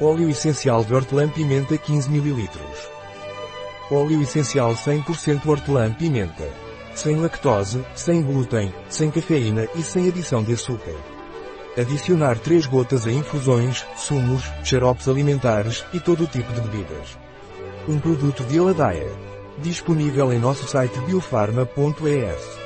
Óleo essencial de hortelã-pimenta 15 ml. Óleo essencial 100% hortelã-pimenta. Sem lactose, sem glúten, sem cafeína e sem adição de açúcar. Adicionar 3 gotas a infusões, sumos, xaropes alimentares e todo tipo de bebidas. Um produto de Aladaia. Disponível em nosso site biofarma.es.